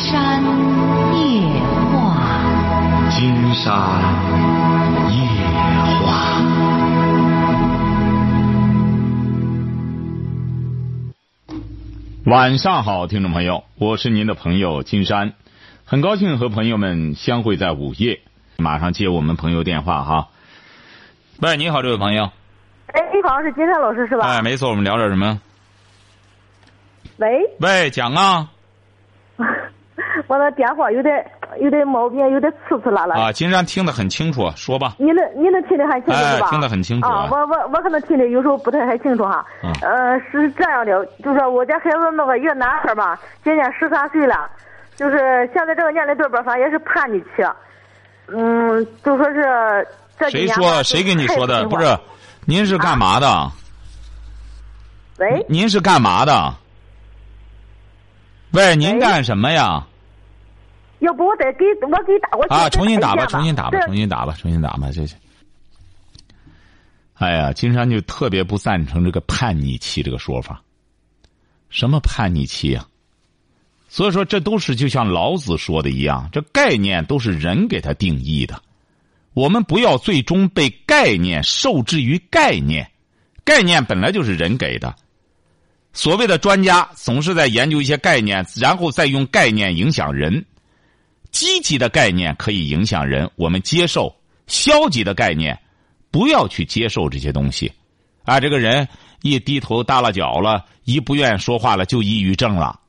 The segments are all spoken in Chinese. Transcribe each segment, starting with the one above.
山夜话，金山夜话。晚上好，听众朋友，我是您的朋友金山，很高兴和朋友们相会在午夜。马上接我们朋友电话哈。喂，你好，这位朋友。哎，你好，是金山老师是吧？哎，没错，我们聊点什么？喂，喂，讲啊。我那电话有点有点毛病，有点刺刺啦啦。啊，金山听得很清楚，说吧。你能你能听得很清楚是吧？听得很清楚啊。我我我可能听的有时候不太很清楚哈。嗯。呃，是这样的，就是我家孩子那个一个男孩吧，今年十三岁了，就是现在这个年龄段吧，反正也是叛逆期。嗯，就说是这谁说？谁跟你说的？不是，您是干嘛的？喂。您是干嘛的？喂，您干什么呀？要不我再给我给打过去。啊，重新打吧，重新打吧，重新打吧，重新打吧，这是。哎呀，金山就特别不赞成这个叛逆期这个说法。什么叛逆期呀？所以说，这都是就像老子说的一样，这概念都是人给他定义的。我们不要最终被概念受制于概念，概念本来就是人给的。所谓的专家总是在研究一些概念，然后再用概念影响人。积极的概念可以影响人，我们接受；消极的概念，不要去接受这些东西。啊，这个人一低头耷拉脚了，一不愿意说话了，就抑郁症了。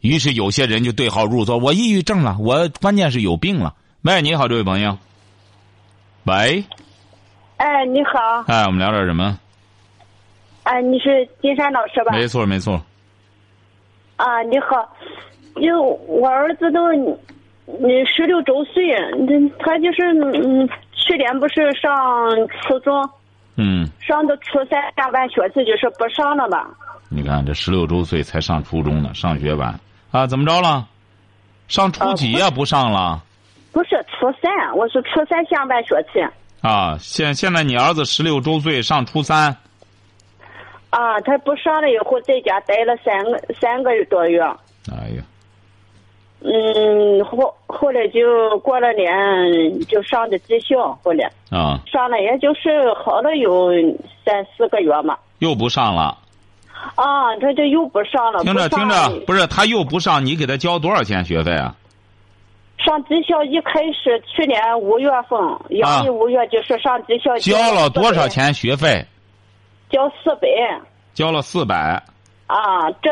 于是有些人就对号入座：我抑郁症了，我关键是有病了。喂，你好，这位朋友。喂。哎，你好。哎，我们聊点什么？哎，你是金山老师吧？没错，没错。啊，你好，就我儿子都。你十六周岁，他就是嗯，去年不是上初中，嗯，上到初三下半学期就是不上了吧？你看这十六周岁才上初中呢，上学晚啊？怎么着了？上初几呀？不上了？不是初三，我是初三下半学期。啊，现现在你儿子十六周岁上初三。啊，他不上了以后，在家待了三个三个多月。哎呀。嗯，后后来就过了年，就上的技校，后来啊，上了也就是好了有三四个月嘛，又不上了。啊，他这又不上了。听着听着，不是他又不上，你给他交多少钱学费啊？上技校一开始去年五月份，阳历五月就是上技校。交了多少钱学费？交四百。交了四百。啊，这。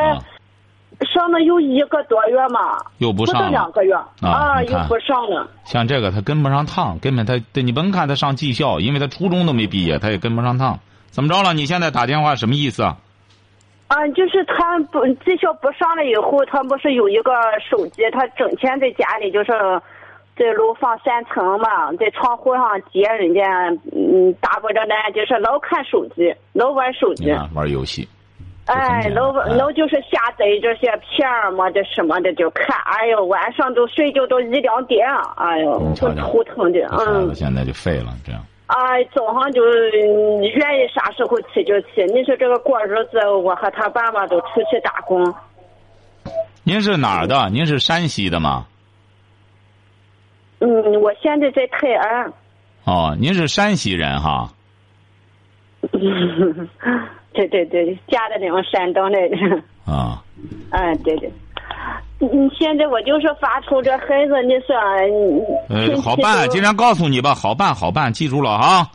上了有一个多月嘛，又不上两个月啊，又不上了。像这个他跟不上趟，根本他你甭看他上技校，因为他初中都没毕业，他也跟不上趟。怎么着了？你现在打电话什么意思啊？啊，就是他不技校不上了以后，他不是有一个手机，他整天在家里就是在楼房三层嘛，在窗户上接人家嗯打不着呢，就是老看手机，老玩手机，玩游戏。哎，老老就是下载这些片儿嘛，这什么的就看，哎呦，晚上都睡觉都一两点，哎呦，就头疼的，嗯。现在就废了，这样。哎，早上就愿意啥时候起就起。你说这个过日子，我和他爸爸都出去打工。您是哪儿的？您是山西的吗？嗯，我现在在泰安。哦，您是山西人哈。对对对，家的那种山东来的。啊。嗯，对对。嗯现在我就是发愁这孩子，你说。呃，好办，金山告诉你吧，好办好办，记住了啊。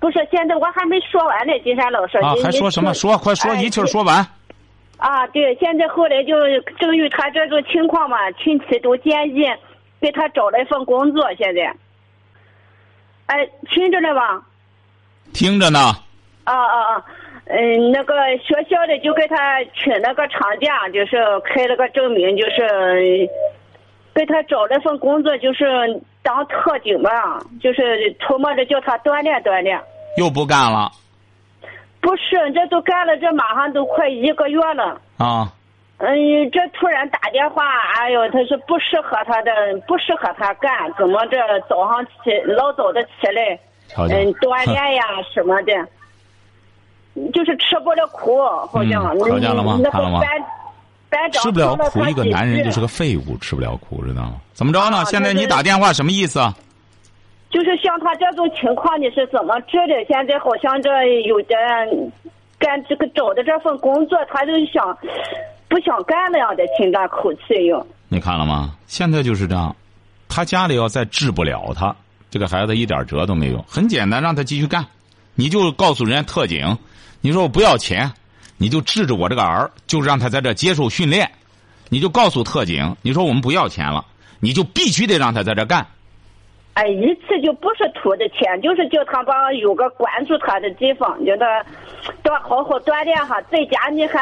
不是，现在我还没说完呢，金山老师。啊，还说什么？说，快说，一气说完。啊，对，现在后来就正遇他这种情况嘛，亲戚都建议给他找了一份工作。现在，哎，听着呢吧？听着呢。啊啊啊！嗯，那个学校的就给他请了个长假，就是开了个证明，就是给他找了份工作，就是当特警吧，就是琢磨着叫他锻炼锻炼。又不干了？不是，这都干了，这马上都快一个月了。啊。嗯，这突然打电话，哎呦，他说不适合他的，不适合他干，怎么这早上起老早的起来，嗯，锻炼呀什么的。就是吃不了苦，好像看见了吗？那个班班长吃不了苦，一个男人就是个废物，吃不了苦，知道吗？怎么着呢？啊现在你打电话什么意思啊？就是像他这种情况，你是怎么治的？现在好像这有的干这个找的这份工作，他就想不想干那样的，听这口气哟。你看了吗？现在就是这样，他家里要再治不了他，这个孩子一点辙都没有。很简单，让他继续干，你就告诉人家特警，你说我不要钱，你就治着我这个儿，就让他在这接受训练，你就告诉特警，你说我们不要钱了，你就必须得让他在这干。哎，一次就不是图的钱，就是叫他把有个关注他的地方，叫他多好好锻炼哈。在家你还，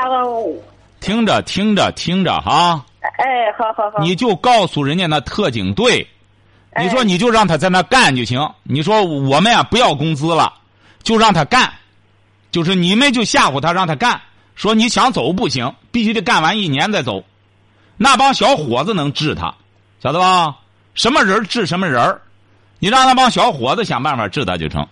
听着，听着，听着哈，哎，好好好。你就告诉人家那特警队，你说哎你就让他在那干就行。你说我们呀不要工资了，就让他干，就是你们就吓唬他让他干，说你想走不行，必须得干完一年再走。那帮小伙子能治他，晓得吧？什么人治什么人儿你让那帮小伙子想办法治他就成。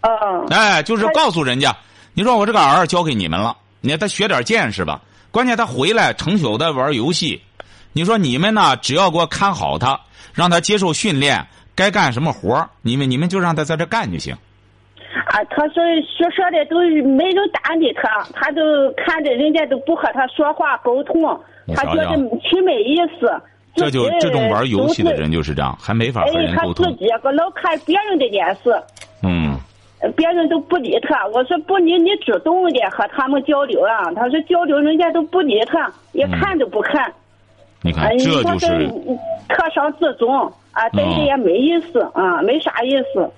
嗯。哎，就是告诉人家，你说我这个儿交给你们了，你让他学点见识吧。关键他回来成宿的玩游戏，你说你们呢，只要给我看好他，让他接受训练，该干什么活儿你们你们就让他在这干就行。啊，他说说说的都没人搭理他，他都看着人家都不和他说话沟通，他觉得挺没意思。这就这种玩游戏的人就是这样，还没法和哎，他自人沟通。己个老看别人的脸色，嗯，呃别人都不理他。我说不理你主动的和他们交流啊，他说交流人家都不理他，也看都不看。你看哎，这他就是是特上自尊啊，待着也没意思啊，没啥意思。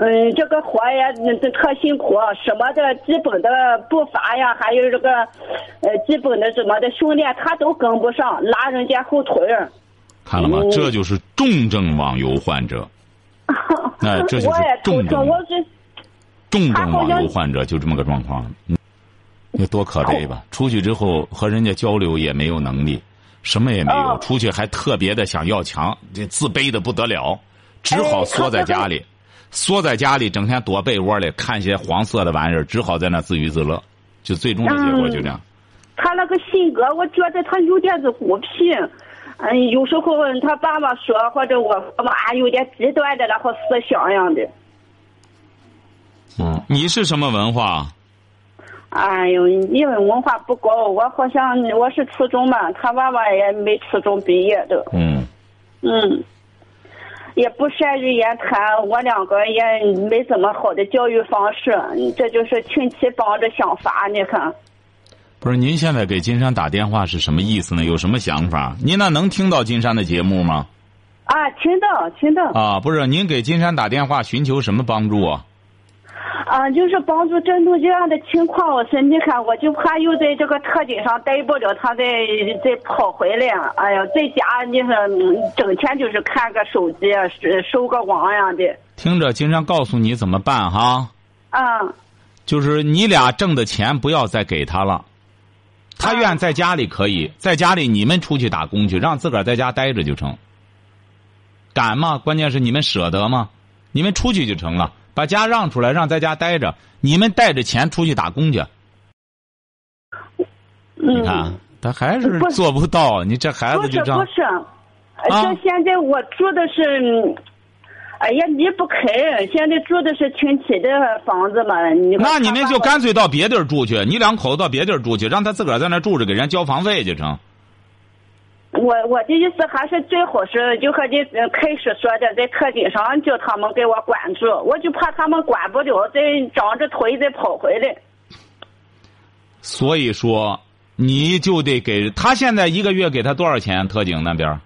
嗯，嗯，这个活呀，那这特辛苦，什么的基本的步伐呀，还有这个，呃，基本的什么的训练，他都跟不上，拉人家后腿儿。看了吗？嗯这就是重症网游患者，哎这就是我也重症疼，我是重症网游患者就这么个状况。嗯你多可悲吧！出去之后和人家交流也没有能力，什么也没有，哦出去还特别的想要强，这自卑的不得了，只好哎缩在家里，缩在家里，整天躲被窝里看些黄色的玩意儿，只好在那自娱自乐，就最终的结果就这样。他那个性格，我觉得他有点子孤僻。嗯，有时候他爸爸说，或者我爸爸啊，有点极端的然后思想样的。嗯，你是什么文化？哎呦，因为文化不高，我好像我是初中嘛，他爸爸也没初中毕业的。嗯，嗯，也不善于言谈，我两个也没怎么好的教育方式，这就是亲戚帮着想法，你看。不是，您现在给金山打电话是什么意思呢？有什么想法？您那能听到金山的节目吗？啊，听到听到啊，不是，您给金山打电话寻求什么帮助啊？啊，就是帮助针对这样的情况，我说你看，我就怕又在这个特警上待不了，他再再跑回来，哎呀，在家你说嗯整天就是看个手机，收收个网样的，听着，经常告诉你怎么办哈。嗯就是你俩挣的钱不要再给他了，他愿在家里可以，在家里你们出去打工去，让自个儿在家待着就成。敢吗？关键是你们舍得吗？你们出去就成了，把家让出来，让在家待着，你们带着钱出去打工去。你嗯。看，他还是做不到。你这孩子就这样不，是，呃啊这现在我住的是，嗯哎呀离不开，现在住的是亲戚的房子嘛。你那你们就干脆到别地儿住去，你两口子到别地儿住去，让他自个儿在那住着，给人家交房费就成。我我的意思还是最好是就和你呃开始说的，在特警上叫他们给我管住，我就怕他们管不了，再长着腿再跑回来。所以说，你就得给他现在一个月给他多少钱？特警那边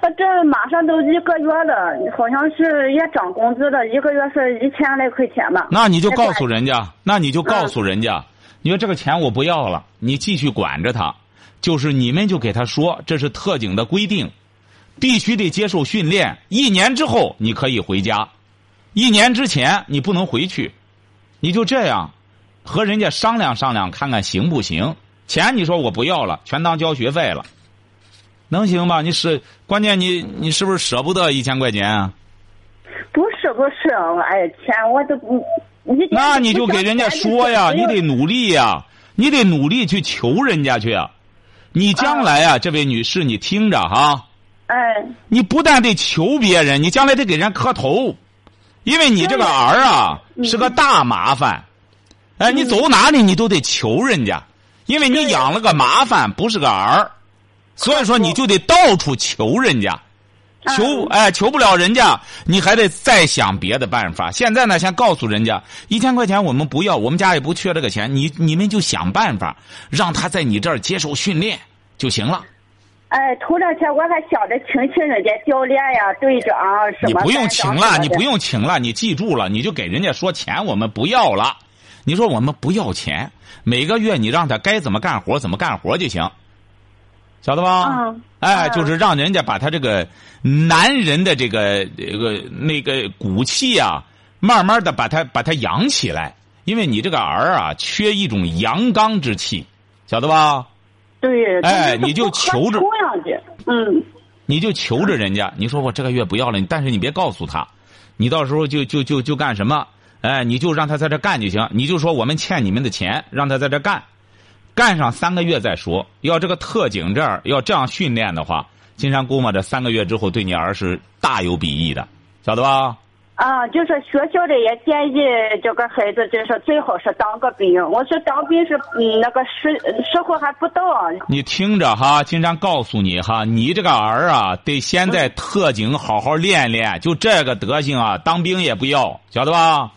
他这马上都一个月了，好像是也涨工资了，一个月是一千来块钱吧。那你就告诉人。人家，那你就告诉人家，你说这个钱我不要了，你继续管着他，就是你们就给他说，这是特警的规定，必须得接受训练，一年之后你可以回家，一年之前你不能回去，你就这样和人家商量商量，看看行不行。钱你说我不要了，全当交学费了，能行吧？你是关键你你是不是舍不得一千块钱啊？不是不是，哎呀，钱我都不。你那你就给人家说呀，你得努力呀。你得努力去求人家去啊！你将来啊，这位女士，你听着哈，哎，你不但得求别人，你将来得给人磕头，因为你这个儿啊是个大麻烦。哎，你走哪里你都得求人家，因为你养了个麻烦，不是个儿，所以说你就得到处求人家。求哎，求不了人家，你还得再想别的办法。现在呢，先告诉人家一千块钱我们不要，我们家也不缺这个钱，你你们就想办法让他在你这儿接受训练就行了。哎，头两天我还想着请请人家教练呀、队长什么。你不用请了，你不用。用请了，你记住了，你就给人家说钱我们不要了。你说我们不要钱，每个月你让他该怎么干活怎么干活就行，晓得吧？嗯哎，嗯就是让人家把他这个男人的这个这个那个骨气啊，慢慢的把他把他养起来，因为你这个儿啊，缺一种阳刚之气，晓得吧？对。哎你就求着嗯。你就求着人家，你说我这个月不要了，但是你别告诉他，你到时候就就就就干什么？哎，你就让他在这干就行，你就说我们欠你们的钱，让他在这干，干上三个月再说。要这个特警这儿要这样训练的话，金山估摸着三个月之后对你儿是大有裨益的，晓得吧？啊，就是学校里也建议这个孩子，就是最好是当个兵。我说当兵是嗯那个时时候还不到，你听着哈，金山告诉你哈，你这个儿啊，得先在特警好好练练，就这个德行啊，当兵也不要，晓得吧？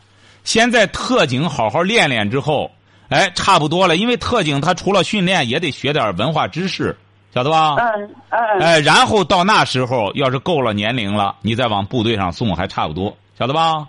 先在特警好好练练之后，哎，差不多了，因为特警他除了训练，也得学点文化知识，晓得吧？嗯嗯。哎，然后到那时候，要是够了年龄了，你再往部队上送，还差不多，晓得吧？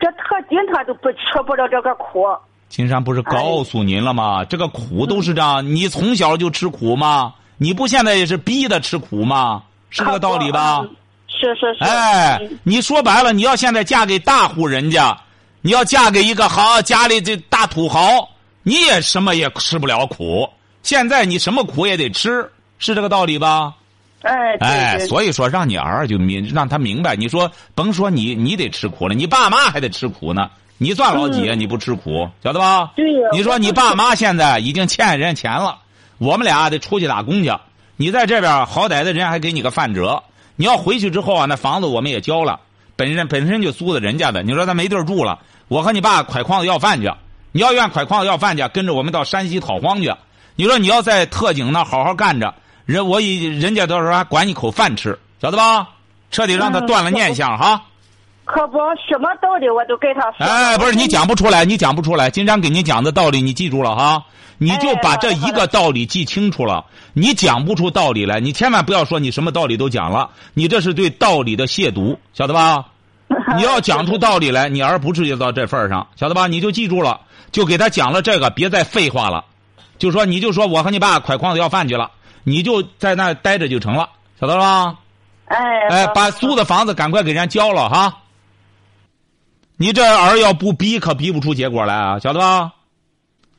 这特警他都不吃不了这个苦。金山不是告诉您了吗？这个苦都是这样，你从小就吃苦吗？你不现在也是逼的吃苦吗？是这个道理吧？嗯是是是。哎嗯，你说白了，你要现在嫁给大户人家，你要嫁给一个好家里这大土豪，你也什么也吃不了苦。现在你什么苦也得吃，是这个道理吧？哎哎，所以说让你儿就明让他明白，你说甭说你你得吃苦了，你爸妈还得吃苦呢。你算老几啊？你不吃苦，晓得吧？对呀你说你爸妈现在已经欠人家钱了，我们俩得出去打工去。你在这边好歹的人家还给你个饭辙。你要回去之后啊，那房子我们也交了，本身本身就租的人家的。你说咱没地儿住了，我和你爸挎筐子要饭去。你要愿挎筐子要饭去，跟着我们到山西讨荒去。你说你要在特警那好好干着，人我以人家到时候还管你口饭吃，晓得吧？彻底让他断了念想哈。可不，什么道理我都给他说。哎，不是你讲不出来，你讲不出来。金山给你讲的道理，你记住了哈。你就把这一个道理记清楚了。你讲不出道理来，你千万不要说你什么道理都讲了，你这是对道理的亵渎，晓得吧？你要讲出道理来，你儿不至于到这份儿上，晓得吧？你就记住了，就给他讲了这个，别再废话了。就说你就说我和你爸挎筐子要饭去了，你就在那待着就成了，晓得了吧？哎哎，把租的房子赶快给人家交了哈。你这儿要不逼，可逼不出结果来啊，晓得吧？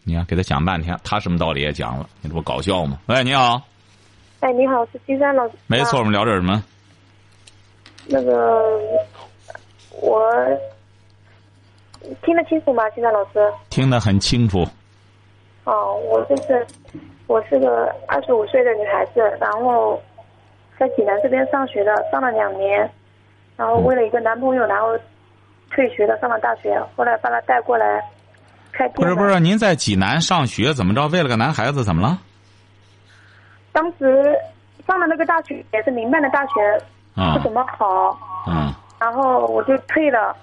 你看，给他讲半天，他什么道理也讲了，你这不搞笑吗？喂，你好，哎，你好，是金山老师。没错，我们聊点什么？那个，我听得清楚吗，现在老师？听得很清楚。哦，我就是，我是个二十五岁的女孩子，然后在济南这边上学的，上了两年，然后为了一个男朋友，然后退学了，上了大学，后来把他带过来开店。不是不是，，您在济南上学怎么着？为了个男孩子怎么了？当时上的那个大学也是民办的大学，啊不怎么好。嗯然后我就退了，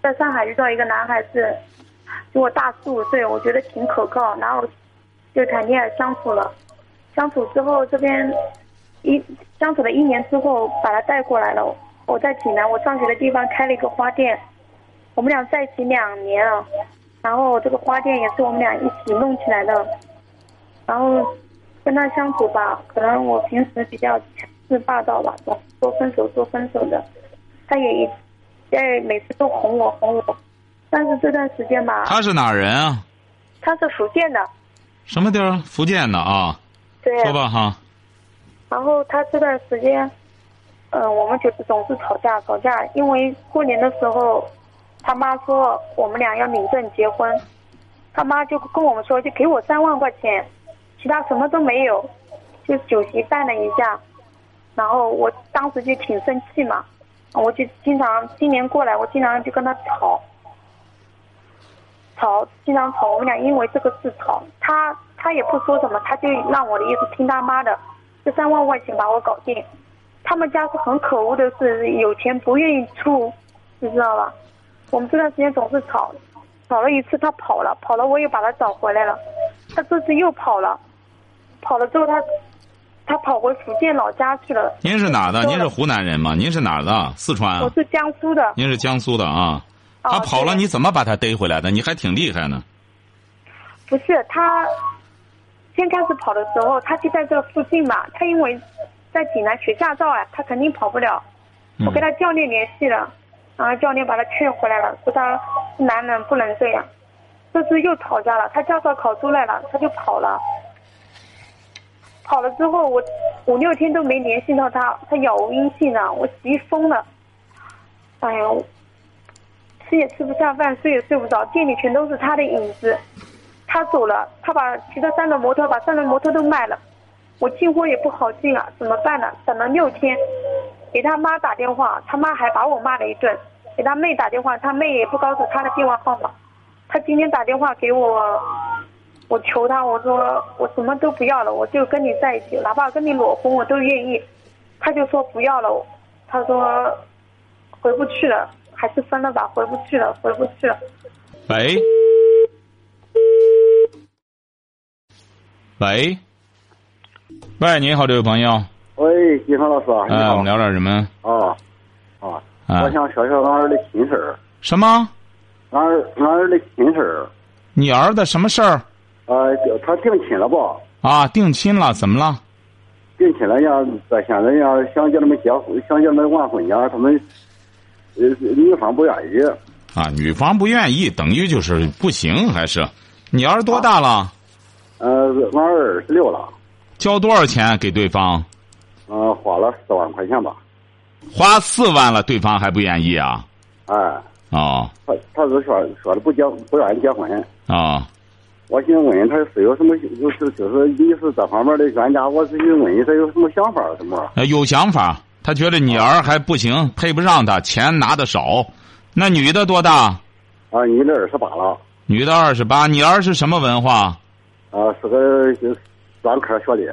在上海遇到一个男孩子，比我大四五岁，我觉得挺可靠，然后就谈恋爱相处了，相处之后这边一相处了一年之后，把他带过来了。我在济南，我上学的地方开了一个花店，我们俩在一起两年了，然后这个花店也是我们俩一起弄起来的，然后跟他相处吧，可能我平时比较强势霸道吧，总说分手说分手的。他也一，哎，每次都哄我哄我，但是这段时间吧，他是哪儿人啊？他是福建的，什么地儿？福建的啊。对，说吧哈。然后他这段时间，嗯、我们就是总是吵架吵架，因为过年的时候，他妈说我们俩要领证结婚，他他妈就跟我们说，就给我三万块钱，其他什么都没有，就酒席办了一下，然后我当时就挺生气嘛，我就经常今年过来，我经常就跟他吵，吵，经常吵，我们俩因为这个事吵，他他也不说什么，他就让我的意思听他妈的，这三万块钱把我搞定。他们家是很可恶的，是有钱不愿意出，你知道吧？我们这段时间总是吵，吵了一次他跑了，跑了我又把他找回来了，他这次又跑了，跑了之后他他跑回福建老家去了。您是哪的？您是湖南人吗？您是哪儿的？四川啊？我是江苏的。您是江苏的啊？哦他跑了，你怎么把他逮回来的？你还挺厉害呢。不是他，先开始跑的时候，他就在这附近嘛。他因为在济南学驾照啊，他肯定跑不了。嗯我跟他教练联系了，然后教练把他劝回来了，说他男人不能这样。这次又吵架了，他驾照考出来了，他就跑了。跑了之后，我五六天都没联系到他，他杳无音信了，我急疯了。哎呦，吃也吃不下饭，睡也睡不着，店里全都是他的影子。他走了，他把骑着三轮摩托，把三轮摩托都卖了。我进货也不好进啊，怎么办呢？等了六天，给他妈打电话，他妈还把我骂了一顿；给他妹打电话，他妹也不告诉他的电话号码。他今天打电话给我，我求他，我说我什么都不要了，我就跟你在一起，哪怕跟你裸婚我都愿意。他就说不要了，他说回不去了，还是分了吧，回不去了，回不去了。喂，喂，喂，你好，这位朋友，喂，金峰老师啊，你哎，我们。聊点什么？啊啊，啊我想说说俺儿的亲事儿，什么？俺儿俺儿的亲事儿，你儿子什么事儿呃，他定亲了不？啊？定亲了？怎么了？定亲了呀，在现在呀，想叫他们结婚，想叫他们完婚呀，他们呃女方不愿意。啊，女方不愿意，等于就是不行，还是？你儿多大了？呃，俺儿二十六了，交多少钱给对方？呃，花了四万块钱吧。花四万了，对方还不愿意啊？哎，哦他他是说说的不结不愿意结婚。哦，我寻思问问他是有什么，就是就是你是这方面的专家，我是寻思问问他有什么想法什么？呃有想法，他觉得你儿还不行，配不上他，钱拿的少。那女的多大？啊，你这二十八了，女的二十八，你儿是什么文化？啊，是个专科学历，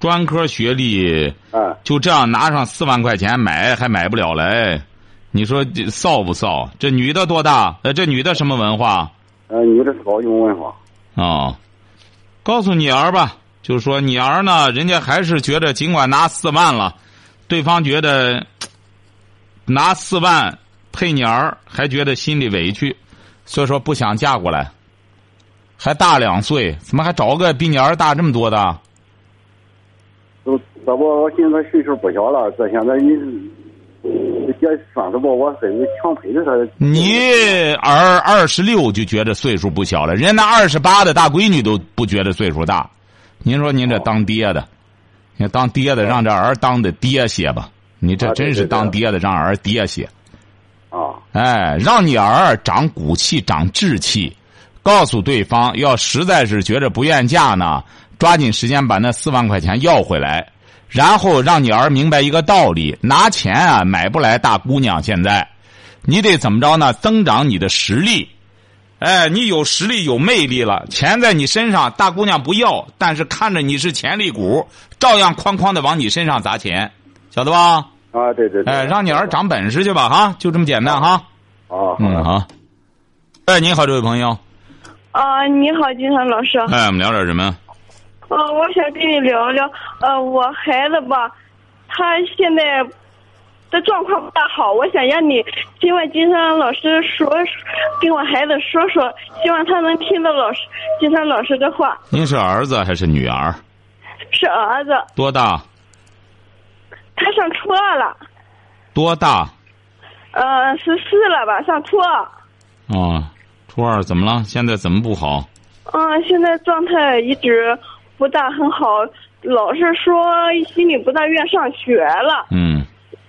专科学历，啊，就这样拿上四万块钱买还买不了嘞？你说这臊不臊？这女的多大？呃，这女的什么文化？呃，你这是高中文化，哦，告诉你儿吧，就是说你儿呢，人家还是觉得尽管拿四万了，对方觉得拿四万配你儿，还觉得心里委屈，所以说不想嫁过来。还大两岁，怎么还找个比你儿大这么多的？都这不我现在岁数不小了，这现在你也算是不，我是强配的他。你儿二十六就觉得岁数不小了，人家那二十八的大闺女都不觉得岁数大。您说您这当爹的，你当爹的让这儿当的爹些吧？你这真是当爹的让儿爹些。啊，哎，让你儿长骨气、长志气，告诉对方，要实在是觉着不愿嫁呢，抓紧时间把那四万块钱要回来，然后让你儿明白一个道理：拿钱啊买不来大姑娘。现在，你得怎么着呢？增长你的实力。哎，你有实力、有魅力了，钱在你身上，大姑娘不要，但是看着你是潜力股，照样哐哐的往你身上砸钱，晓得吧？啊，对对对。哎，让你儿长本事去吧，哈，就这么简单哈。啊，嗯，好。哎，你好，这位朋友。啊，你好，金山老师。哎，我们聊点什么？呃，我想跟你聊聊，呃，我孩子吧，他现在的状况不大好，我想让你今晚金山老师说，跟我孩子说说，希望他能听到老师金山老师的话。您是儿子还是女儿？是儿子，多大？他上初二了，多大？呃，十四了吧，上初二。哦，初二怎么了？现在怎么不好？嗯，现在状态一直不大很好，老是说心里不大愿上学了。嗯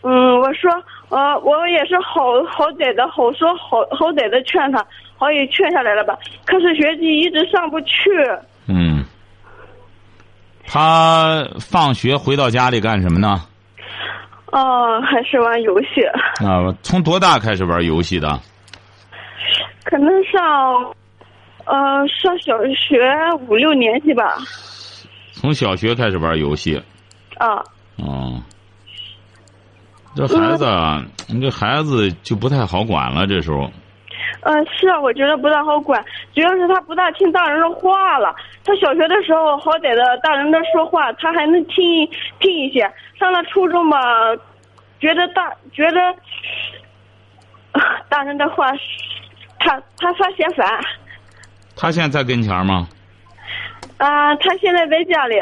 嗯，我说，呃，我也是好好歹的好说好好歹的劝他，好也劝下来了吧。可是学习一直上不去。嗯。他放学回到家里干什么呢？哦，还是玩游戏。啊，从多大开始玩游戏的？可能上，呃，上小学五六年级吧。从小学开始玩游戏。啊。哦。这孩子，你这孩子就不太好管了。这时候。呃，是啊，我觉得不大好管，主要是他不大听大人的话了。他小学的时候好歹的，大人的说话他还能听听一些。上了初中吧，觉得大觉得大人的话，他他他嫌烦。他现在在跟前吗？啊，他现在在家里。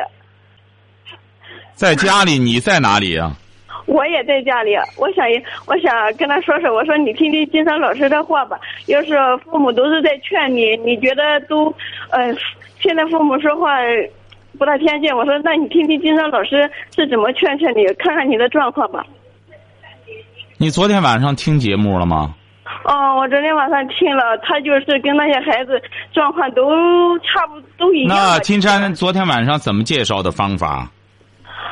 在家里？你在哪里呀？我也在家里，我想，我想跟他说说，我说你听听金山老师的话吧。要是父母都是在劝你，你觉得都，呃，现在父母说话不大听见。我说，那你听听金山老师是怎么劝劝你，看看你的状况吧。你昨天晚上听节目了吗？哦，我昨天晚上听了，他就是跟那些孩子状况都差不都一样。那金山昨天晚上怎么介绍的方法？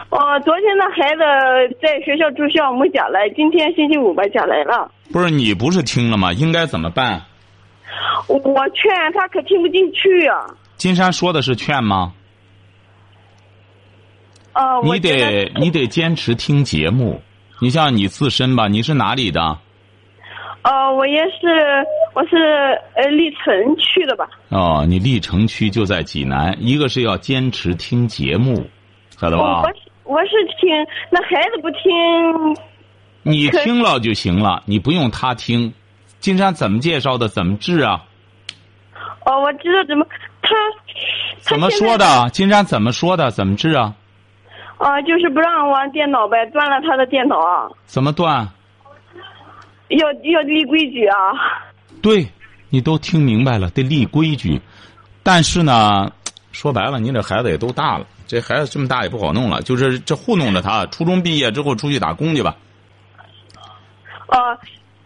哦，昨天那孩子在学校住校没讲来，今天星期五吧讲来了。不是你不是听了吗？应该怎么办？我劝他可听不进去啊。金山说的是劝吗？哦，你得你得坚持听节目。你像你自身吧，你是哪里的？哦，我也是，我是呃历城区的吧。哦，你历城区就在济南。一个是要坚持听节目，晓得吧？我是听那孩子不听，你听了就行了，你不用他听。金山怎么介绍的？怎么治啊？哦，我知道怎么他怎么说的？金山怎么说的？怎么治啊？啊，就是不让玩电脑呗，断了他的电脑。怎么断？要要立规矩啊！对，你都听明白了，得立规矩。但是呢，说白了，你这孩子也都大了。这孩子这么大也不好弄了，就是这糊弄着他。初中毕业之后出去打工去吧。哦，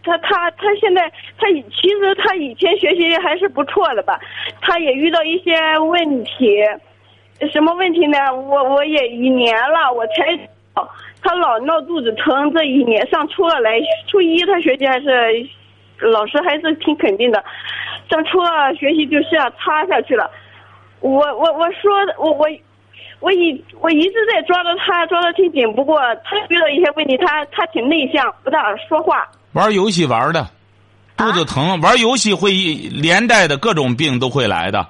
他他他现在他其实他以前学习还是不错的吧，他也遇到一些问题，什么问题呢？我我也一年了，我才他老闹肚子疼，这一年上初二来，初一他学习还是老师还是挺肯定的，上初二学习就是要差下去了。我我我说我我。我一我一直在抓着他，抓的挺紧。不过他遇到一些问题，他他挺内向，不大说话。玩游戏玩的，肚子疼。玩游戏会连带的各种病都会来的。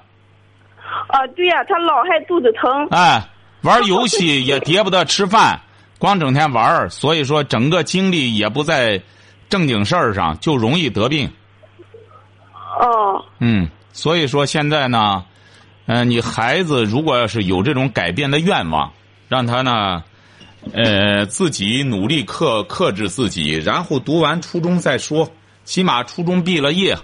啊，对呀，他老还肚子疼。哎，玩游戏也叠不得吃饭，光整天玩所以说整个精力也不在正经事儿上，就容易得病。哦。嗯，所以说现在呢。嗯，你孩子如果要是有这种改变的愿望，让他呢，呃，自己努力克克制自己，然后读完初中再说，起码初中毕了业。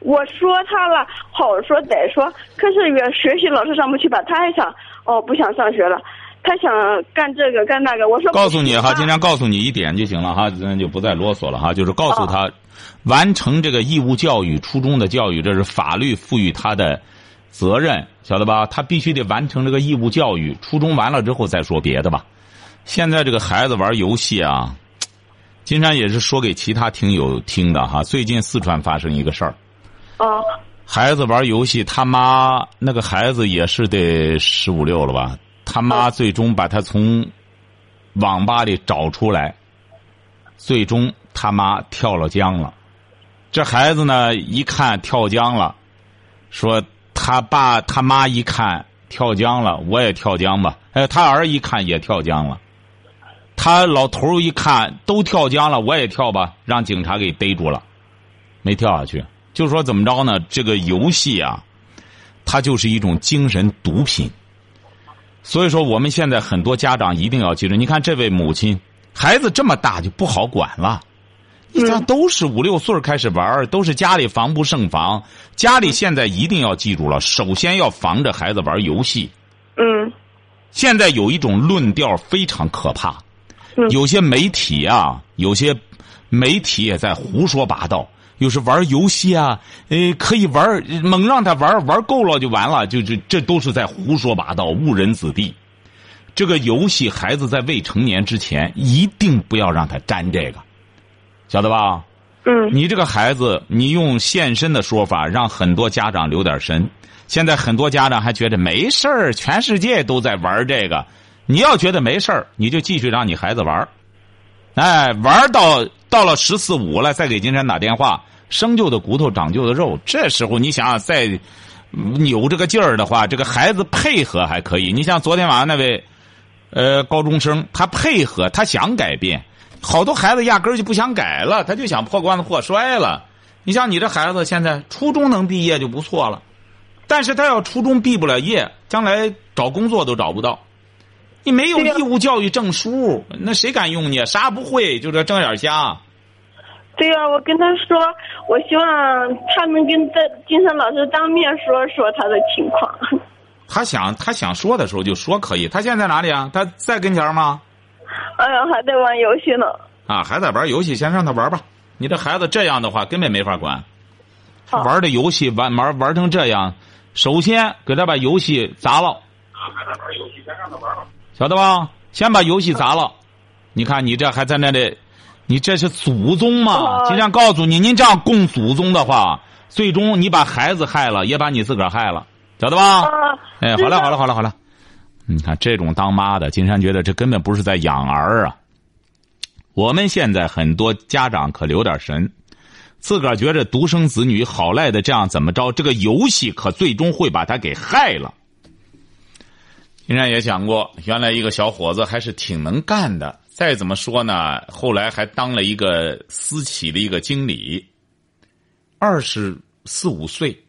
我说他了，好说歹说，可是越学习老是上不去吧，他还想哦，不想上学了，他想干这个干那个。我说告诉你哈，今天告诉你一点就行了哈，咱就不再啰嗦了哈，就是告诉他。完成这个义务教育，初中的教育，这是法律赋予他的责任，晓得吧？他必须得完成这个义务教育。初中完了之后再说别的吧。现在这个孩子玩游戏啊，金山也是说给其他听友听的哈。最近四川发生一个事儿，啊，孩子玩游戏，他妈那个孩子也是得十五六了吧？他妈最终把他从网吧里找出来，最终他妈跳了江了。这孩子呢，一看跳江了，说他爸他妈一看跳江了，我也跳江吧。哎，他儿一看也跳江了，他老头一看都跳江了，我也跳吧，让警察给逮住了，没跳下去。就说怎么着呢？这个游戏啊，它就是一种精神毒品。所以说，我们现在很多家长一定要记住，你看这位母亲，孩子这么大就不好管了。一家都是五六岁开始玩都是家里防不胜防。家里现在一定要记住了，首先要防着孩子玩游戏。嗯。现在有一种论调非常可怕，嗯有些媒体啊，有些媒体也在胡说八道。又是玩游戏啊，呃，可以玩，猛让他玩，玩够了就完了，就就这都是在胡说八道，误人子弟。这个游戏，孩子在未成年之前，一定不要让他沾这个，晓得吧？嗯你这个孩子，你用现身的说法，让很多家长留点神。现在很多家长还觉得没事儿，全世界都在玩这个。你要觉得没事儿，你就继续让你孩子玩儿哎，玩到到了十四五了，再给金山打电话，生就的骨头长就的肉。这时候你想想再扭这个劲儿的话，这个孩子配合还可以。你像昨天晚上那位，呃，高中生，他配合，他想改变。好多孩子压根儿就不想改了，他就想破罐子破摔了。你像你这孩子，现在初中能毕业就不错了，但是他要初中毕不了业，将来找工作都找不到。你没有义务教育证书，那谁敢用你？啥不会，就这睁眼瞎。对呀、我跟他说，我希望他能跟在金山老师当面说说他的情况。他想他想说的时候就说可以。他现在在哪里啊？他在跟前吗？哎呀，还在玩游戏呢。啊，还在玩游戏，先让他玩吧。你这孩子这样的话，根本没法管。好玩的游戏玩玩玩成这样，首先给他把游戏砸了，晓得吧？先把游戏砸了。你看你这还在那里，你这是祖宗嘛？哦经常告诉你，您这样供祖宗的话，最终你把孩子害了，也把你自个儿害了，晓得吧？啊，哎，好了好了好了好了，你看这种当妈的，金山觉得这根本不是在养儿啊。我们现在很多家长可留点神，自个儿觉着独生子女好赖的这样怎么着，这个游戏可最终会把他给害了。金山也讲过，原来一个小伙子还是挺能干的，再怎么说呢，后来还当了一个私企的一个经理，二十四五岁。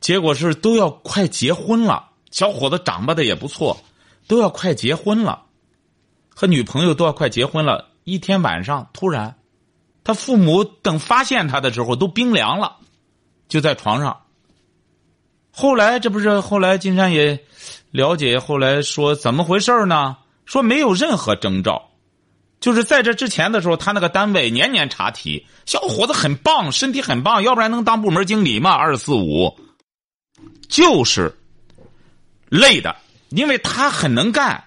结果是都要快结婚了，小伙子长吧的也不错，都要快结婚了，和女朋友都要快结婚了。一天晚上，突然，他父母等发现他的时候都冰凉了，就在床上。后来这不是后来金山也了解，后来说怎么回事呢？说没有任何征兆，就是在这之前的时候，他那个单位年年查体，小伙子很棒，身体很棒，要不然能当部门经理吗？二四五。就是累的，因为他很能干，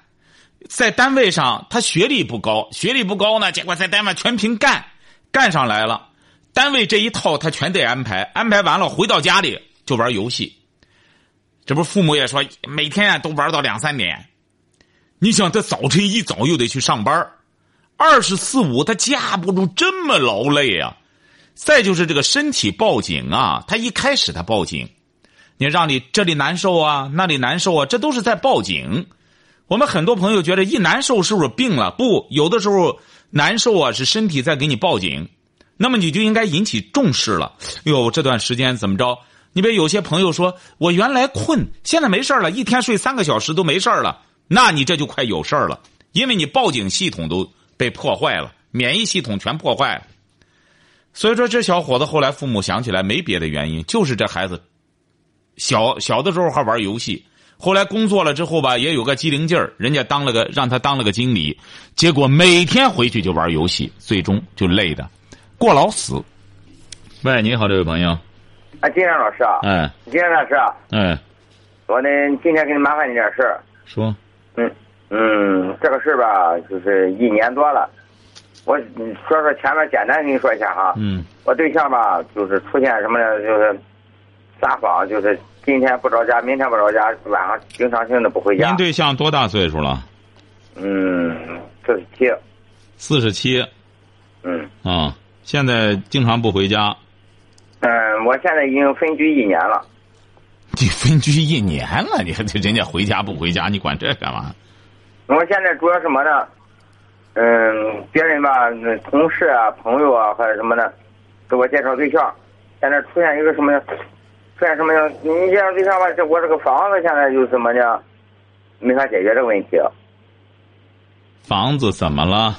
在单位上他学历不高，学历不高呢，结果在单位全凭干，干上来了。单位这一套他全得安排，安排完了回到家里就玩游戏。这不父母也说每天啊都玩到两三点。你想他早晨一早又得去上班，二十四五他架不住这么劳累啊。再就是这个身体报警啊，他一开始他报警。你让你这里难受啊，那里难受啊，这都是在报警。我们很多朋友觉得一难受是不是病了？不，有的时候难受啊是身体在给你报警，那么你就应该引起重视了。哟，这段时间怎么着？你别有些朋友说我原来困，现在没事了，一天睡三个小时都没事了，那你这就快有事了，因为你报警系统都被破坏了，免疫系统全破坏了。所以说，这小伙子后来父母想起来没别的原因，就是这孩子。小小的时候还玩游戏，后来工作了之后吧，也有个机灵劲儿，人家当了个让他当了个经理，结果每天回去就玩游戏，最终就累的过劳死。喂，你好，这位朋友。啊，金山老师啊，哎金山老师啊，嗯，我呢今天给你麻烦你点事儿。说嗯嗯，这个事儿吧，就是一年多了。我嗯说说前面简单跟你说一下哈。嗯我对象吧，就是出现什么呢？就是撒谎，就是今天不着家，明天不着家，晚上经常性的不回家您。对象多大岁数了？嗯，四十七。四十七嗯啊，现在经常不回家。嗯，我现在已经分居一年了。你分居一年了，你还人家回家不回家，你管这干嘛？我现在主要什么呢？嗯，别人吧，那同事啊、朋友啊，或者什么的，给我介绍对象。现在出现一个什么呢？出现什么样？你介绍对象吧，这我这个房子现在就什么呢？没法解决这个问题。房子怎么了？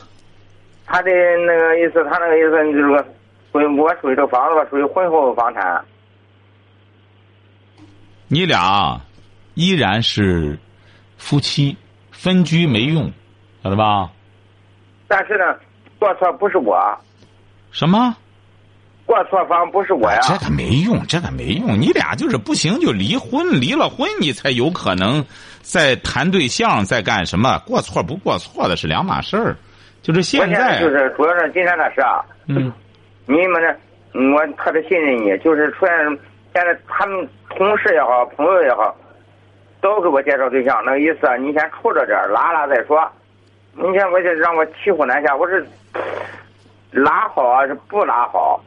他的那个意思，他那个意思就是说，属于我属于这个房子吧，属于婚后房产。你俩依然是夫妻，分居没用，晓得吧？但是呢，过错不是我，什么？过错方不是我呀。这个没用，这个没用。你俩就是不行就离婚，离了婚你才有可能再谈对象，再干什么？过错不过错的是两码事儿。就是现在，就是主要是今天的事啊，嗯，你们呢，嗯我特别信任你，就是出现现在他们同事也好，朋友也好，都给我介绍对象，那个意思啊，你先处着点，拉拉再说。你看我就让我骑虎难下，我是拉好啊，是不拉好？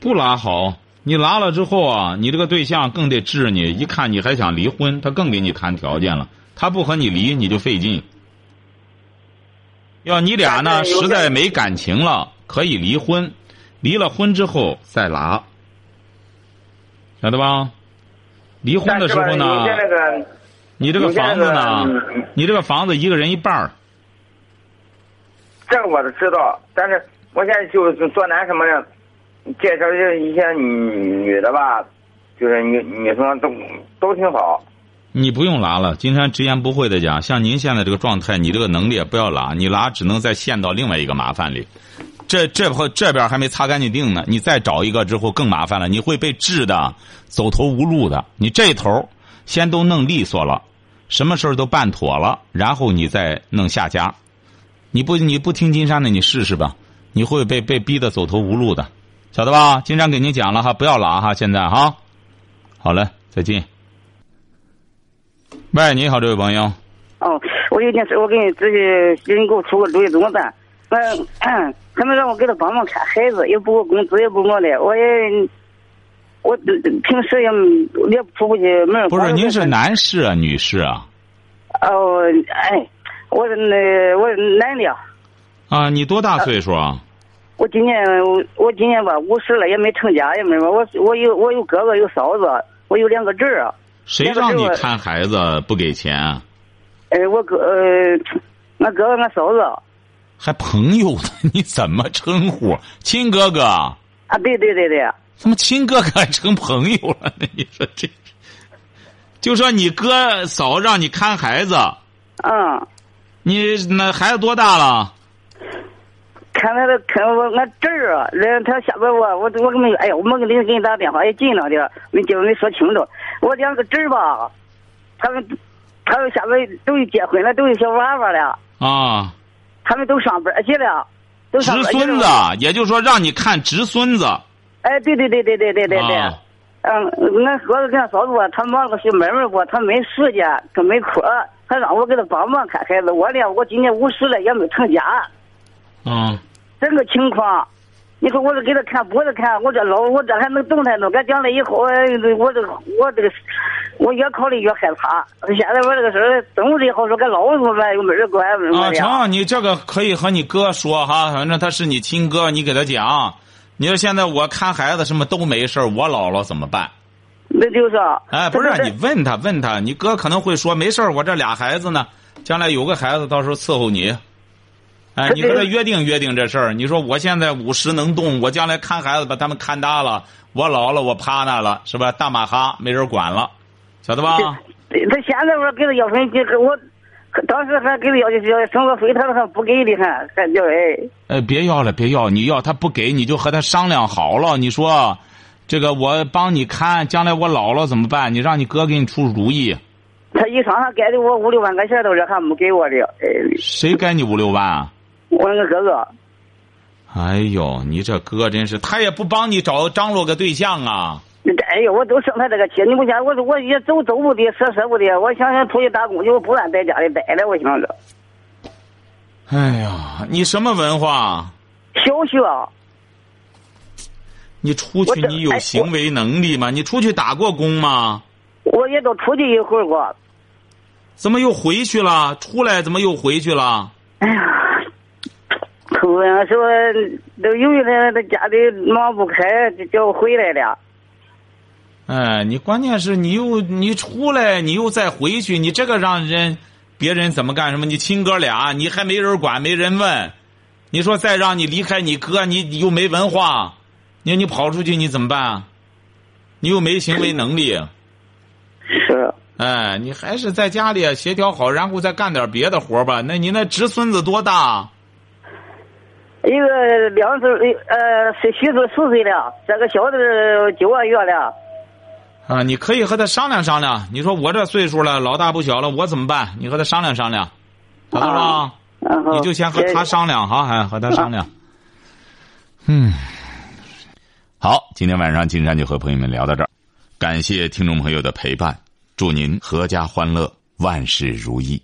不拉好。你拉了之后啊，你这个对象更得治你。一看你还想离婚，他更给你谈条件了。他不和你离，你就费劲。要你俩呢，实在没感情了，可以离婚。离了婚之后再拉，晓得吧？离婚的时候呢你这个房子呢你这个房子一个人一半儿这个我都知道，但是我现在就是做男什么的？介绍一些女女的吧，就是女女生都都挺好。你不用拉了。金山直言不讳的讲，像您现在这个状态，你这个能力也不要拉，你拉只能再陷到另外一个麻烦里。这这会这边还没擦干净腚呢，你再找一个之后更麻烦了，你会被治的走投无路的。你这头先都弄利索了，什么事儿都办妥了，然后你再弄下家。你不你不听金山的，你试试吧，你会被被逼得走投无路的，晓得吧？金山给您讲了哈，不要拉哈，现在哈。好嘞，再见。喂，你好，这位朋友。哦，我有件事，我给你咨询，请你给我出个主意，怎么办？我他们让我给他帮忙看孩子，也不给我工资，也不我的，我也我平时也也出不去门。不是，您是男士啊，女士啊？哦，哎，我是那我是男的。啊，你多大岁数啊？我今年我我今年吧五十了，也没成家，也没什么。我我有我有哥哥有嫂子，我有两个侄儿。谁让你看孩子不给钱啊？哎，我哥呃，俺哥哥俺嫂子。还朋友呢？你怎么称呼？亲哥哥？啊，对对对对。怎么亲哥哥还成朋友了呢？你说这，就说你哥嫂让你看孩子。嗯。你那孩子多大了？看他的看我俺侄儿啊，人他下边我我我跟没哎呀，我没给你给你打电话也近了点，没结没说清楚。我两个侄儿吧，他们他们下边都结婚了，都有小娃娃了。啊。他们都上班去了，都上侄孙子，也就是说让你看侄孙子。哎，对对对对对对对对。啊、嗯，俺哥子跟俺嫂子吧，他忙个些买卖不，他没时间，他没空，他让我给他帮忙看孩子。我呢，我今年五十了，也没成家。嗯。这个情况，你说我这给他看，不是看，我这老，我这还能动弹呢。俺将来以后，我这个，我这个，我越考虑越害怕。现在我这个事儿，动这好说，俺老怎么办？又没人管，没啊，成，你这个可以和你哥说哈，反正他是你亲哥，你给他讲。你说现在我看孩子什么都没事我老了怎么办？那就是。哎，不是，你问他，问他，你哥可能会说没事我这俩孩子呢，将来有个孩子，到时候伺候你。哎，你和他约定约定这事儿。你说我现在五十能动，我将来看孩子把他们看大了，我老了我趴那了，是吧？大马哈没人管了，晓得吧？他现在我给他要分期我，当时还给他要要生活费，他还不给的，还还叫哎。呃，别要了，别要，你要他不给，你就和他商量好了。你说，这个我帮你看，将来我老了怎么办？你让你哥给你出主意。他一上他给的我五六万块钱，都是还没给我的。哎。谁给你五六万啊？我那个哥哥，哎呦，你这哥真是，他也不帮你找张罗个对象啊！哎呦，我都生他这个气，你不想，我我也走走不得，舍舍不得，我想想出去打工，去，我不愿在家里待了，我想着。哎呀，你什么文化？小学。你出去，你有行为能力吗？你出去打过工吗？我也都出去一会儿过。怎么又回去了？出来怎么又回去了？哎呀。突然说，都由于他他家里忙不开，就叫我回来了。哎，你关键是你又你出来，你又再回去，你这个让人别人怎么干什么？你亲哥俩，你还没人管，没人问。你说再让你离开你哥，你又没文化，你说你跑出去你怎么办？你又没行为能力。是。哎，你还是在家里协调好，然后再干点别的活吧。那你那侄孙子多大？一个两岁，呃，是虚岁四岁了，这个小的九个月了。啊，你可以和他商量商量。你说我这岁数了，老大不小了，我怎么办？你和他商量商量，知道吧？你就先和他商量哈，还，和他商量。嗯，好，今天晚上金山就和朋友们聊到这儿，感谢听众朋友的陪伴，祝您阖家欢乐，万事如意。